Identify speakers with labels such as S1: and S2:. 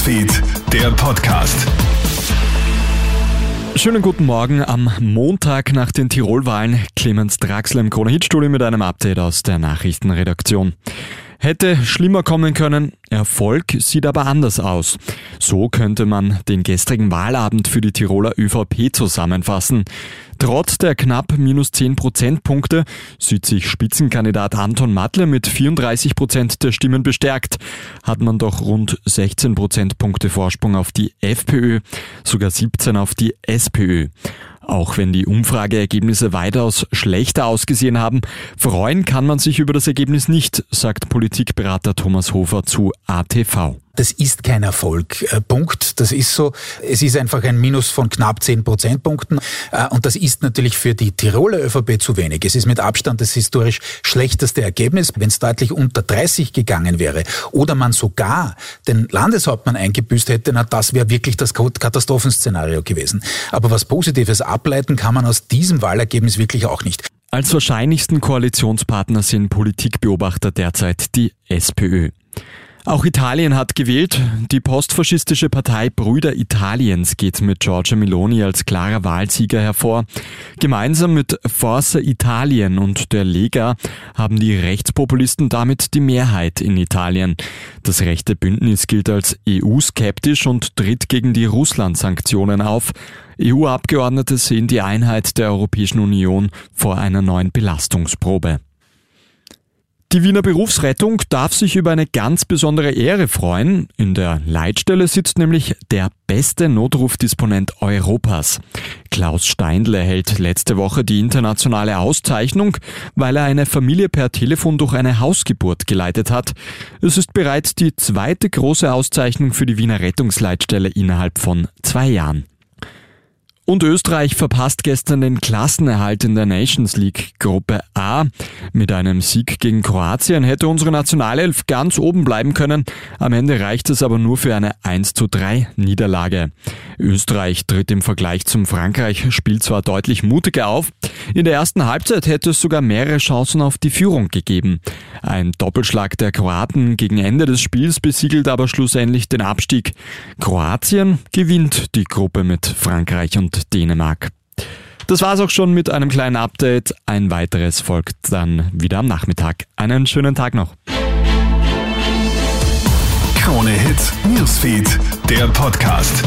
S1: Newsfeed, der Podcast.
S2: Schönen guten Morgen am Montag nach den Tirolwahlen. Clemens Draxler im Krone-Hit-Studio mit einem Update aus der Nachrichtenredaktion. Hätte schlimmer kommen können, Erfolg sieht aber anders aus. So könnte man den gestrigen Wahlabend für die Tiroler ÖVP zusammenfassen. Trotz der knapp minus 10 Prozentpunkte sieht sich Spitzenkandidat Anton Matle mit 34 Prozent der Stimmen bestärkt. Hat man doch rund 16 Prozentpunkte Vorsprung auf die FPÖ, sogar 17 auf die SPÖ. Auch wenn die Umfrageergebnisse weitaus schlechter ausgesehen haben, freuen kann man sich über das Ergebnis nicht, sagt Politikberater Thomas Hofer zu ATV.
S3: Das ist kein Erfolg. Äh, Punkt. Das ist so. Es ist einfach ein Minus von knapp 10 Prozentpunkten. Äh, und das ist natürlich für die Tiroler ÖVP zu wenig. Es ist mit Abstand das historisch schlechteste Ergebnis. Wenn es deutlich unter 30 gegangen wäre oder man sogar den Landeshauptmann eingebüßt hätte, na, das wäre wirklich das Katastrophenszenario gewesen. Aber was Positives ableiten kann man aus diesem Wahlergebnis wirklich auch nicht.
S2: Als wahrscheinlichsten Koalitionspartner sind Politikbeobachter derzeit die SPÖ. Auch Italien hat gewählt. Die postfaschistische Partei Brüder Italiens geht mit Giorgia Meloni als klarer Wahlsieger hervor. Gemeinsam mit Forza Italien und der Lega haben die Rechtspopulisten damit die Mehrheit in Italien. Das rechte Bündnis gilt als EU-skeptisch und tritt gegen die Russland-Sanktionen auf. EU-Abgeordnete sehen die Einheit der Europäischen Union vor einer neuen Belastungsprobe. Die Wiener Berufsrettung darf sich über eine ganz besondere Ehre freuen. In der Leitstelle sitzt nämlich der beste Notrufdisponent Europas. Klaus Steindl erhält letzte Woche die internationale Auszeichnung, weil er eine Familie per Telefon durch eine Hausgeburt geleitet hat. Es ist bereits die zweite große Auszeichnung für die Wiener Rettungsleitstelle innerhalb von zwei Jahren. Und Österreich verpasst gestern den Klassenerhalt in der Nations League Gruppe A. Mit einem Sieg gegen Kroatien hätte unsere Nationalelf ganz oben bleiben können. Am Ende reicht es aber nur für eine 1 zu 3 Niederlage. Österreich tritt im Vergleich zum Frankreich-Spiel zwar deutlich mutiger auf. In der ersten Halbzeit hätte es sogar mehrere Chancen auf die Führung gegeben. Ein Doppelschlag der Kroaten gegen Ende des Spiels besiegelt aber schlussendlich den Abstieg. Kroatien gewinnt die Gruppe mit Frankreich Dänemark. Das war's auch schon mit einem kleinen Update. Ein weiteres folgt dann wieder am Nachmittag. Einen schönen Tag noch.
S1: Krone Hits, Newsfeed, der Podcast.